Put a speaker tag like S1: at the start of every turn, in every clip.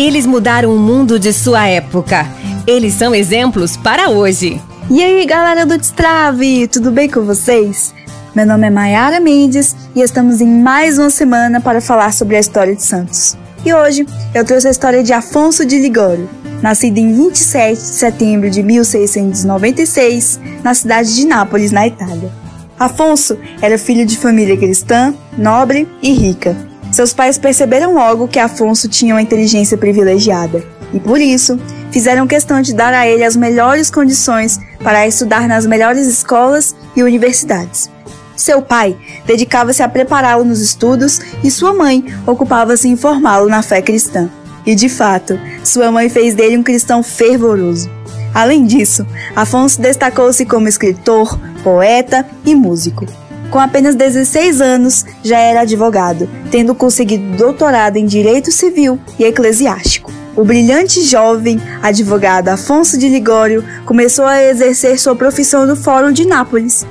S1: Eles mudaram o mundo de sua época. Eles são exemplos para hoje.
S2: E aí, galera do Destrave, tudo bem com vocês? Meu nome é Mayara Mendes e estamos em mais uma semana para falar sobre a história de Santos. E hoje eu trouxe a história de Afonso de Ligório, nascido em 27 de setembro de 1696, na cidade de Nápoles, na Itália. Afonso era filho de família cristã, nobre e rica. Seus pais perceberam logo que Afonso tinha uma inteligência privilegiada e, por isso, fizeram questão de dar a ele as melhores condições para estudar nas melhores escolas e universidades. Seu pai dedicava-se a prepará-lo nos estudos e sua mãe ocupava-se em formá-lo na fé cristã. E de fato, sua mãe fez dele um cristão fervoroso. Além disso, Afonso destacou-se como escritor, poeta e músico. Com apenas 16 anos, já era advogado, tendo conseguido doutorado em Direito Civil e Eclesiástico. O brilhante jovem advogado Afonso de Ligório começou a exercer sua profissão no Fórum de Nápoles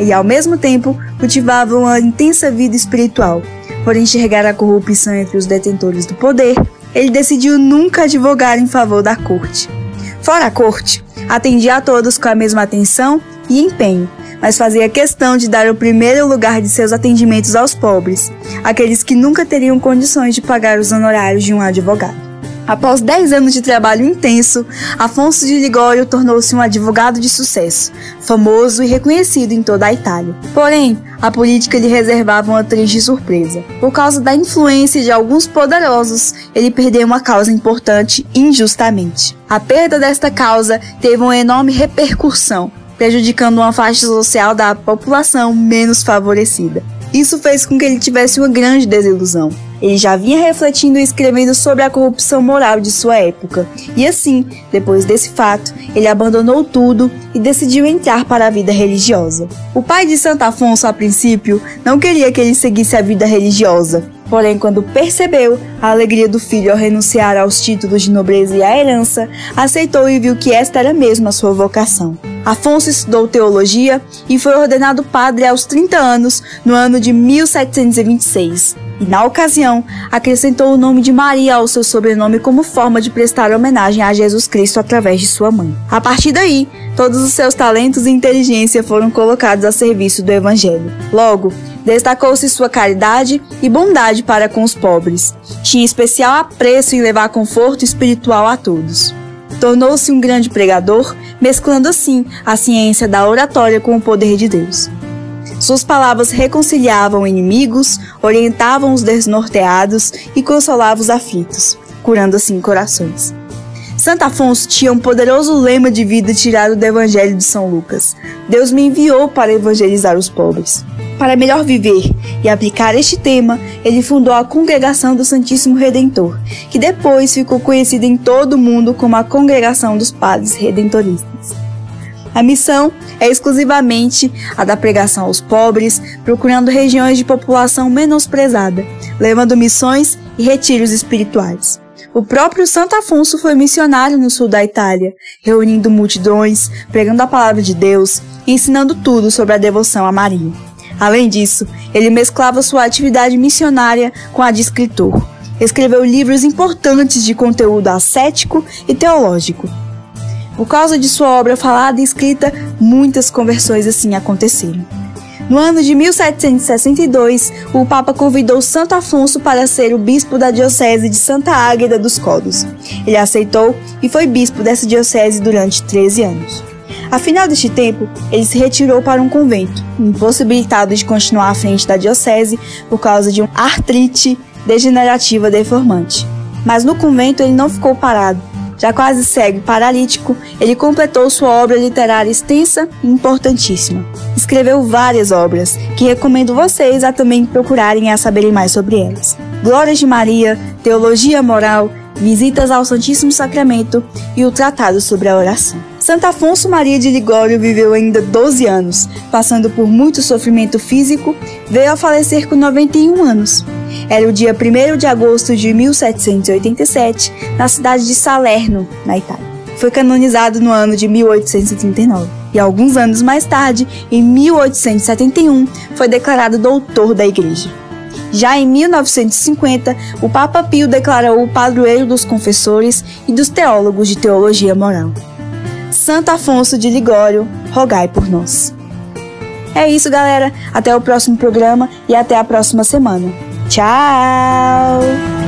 S2: e, ao mesmo tempo, cultivava uma intensa vida espiritual. Por enxergar a corrupção entre os detentores do poder, ele decidiu nunca advogar em favor da corte. Fora a corte, atendia a todos com a mesma atenção e empenho, mas fazia questão de dar o primeiro lugar de seus atendimentos aos pobres, aqueles que nunca teriam condições de pagar os honorários de um advogado. Após 10 anos de trabalho intenso, Afonso de Ligório tornou-se um advogado de sucesso, famoso e reconhecido em toda a Itália. Porém, a política lhe reservava uma triste surpresa. Por causa da influência de alguns poderosos, ele perdeu uma causa importante injustamente. A perda desta causa teve uma enorme repercussão, prejudicando uma faixa social da população menos favorecida. Isso fez com que ele tivesse uma grande desilusão. Ele já vinha refletindo e escrevendo sobre a corrupção moral de sua época, e assim, depois desse fato, ele abandonou tudo e decidiu entrar para a vida religiosa. O pai de Santo Afonso, a princípio, não queria que ele seguisse a vida religiosa, Porém, quando percebeu a alegria do filho ao renunciar aos títulos de nobreza e à herança, aceitou e viu que esta era mesmo a sua vocação. Afonso estudou teologia e foi ordenado padre aos 30 anos, no ano de 1726. E na ocasião, acrescentou o nome de Maria ao seu sobrenome como forma de prestar homenagem a Jesus Cristo através de sua mãe. A partir daí, todos os seus talentos e inteligência foram colocados a serviço do Evangelho. Logo, Destacou-se sua caridade e bondade para com os pobres. Tinha especial apreço em levar conforto espiritual a todos. Tornou-se um grande pregador, mesclando assim a ciência da oratória com o poder de Deus. Suas palavras reconciliavam inimigos, orientavam os desnorteados e consolavam os aflitos, curando assim corações. Santo Afonso tinha um poderoso lema de vida tirado do Evangelho de São Lucas: Deus me enviou para evangelizar os pobres. Para melhor viver e aplicar este tema, ele fundou a Congregação do Santíssimo Redentor, que depois ficou conhecida em todo o mundo como a Congregação dos Padres Redentoristas. A missão é exclusivamente a da pregação aos pobres, procurando regiões de população menosprezada, levando missões e retiros espirituais. O próprio Santo Afonso foi missionário no sul da Itália, reunindo multidões, pregando a palavra de Deus e ensinando tudo sobre a devoção a Maria. Além disso, ele mesclava sua atividade missionária com a de escritor. Escreveu livros importantes de conteúdo ascético e teológico. Por causa de sua obra falada e escrita, muitas conversões assim aconteceram. No ano de 1762, o Papa convidou Santo Afonso para ser o bispo da diocese de Santa Águeda dos Codos. Ele aceitou e foi bispo dessa diocese durante 13 anos. A final deste tempo, ele se retirou para um convento, impossibilitado de continuar à frente da diocese por causa de uma artrite degenerativa deformante. Mas no convento ele não ficou parado. Já quase cego e paralítico, ele completou sua obra literária extensa e importantíssima. Escreveu várias obras, que recomendo vocês a também procurarem e a saberem mais sobre elas. Glórias de Maria, Teologia Moral, Visitas ao Santíssimo Sacramento e o Tratado sobre a Oração. Santo Afonso Maria de Ligório viveu ainda 12 anos, passando por muito sofrimento físico, veio a falecer com 91 anos. Era o dia 1 de agosto de 1787, na cidade de Salerno, na Itália. Foi canonizado no ano de 1839 e alguns anos mais tarde, em 1871, foi declarado doutor da Igreja. Já em 1950, o Papa Pio declarou o padroeiro dos confessores e dos teólogos de teologia moral. Santo Afonso de Ligório, rogai por nós. É isso, galera. Até o próximo programa e até a próxima semana. Tchau!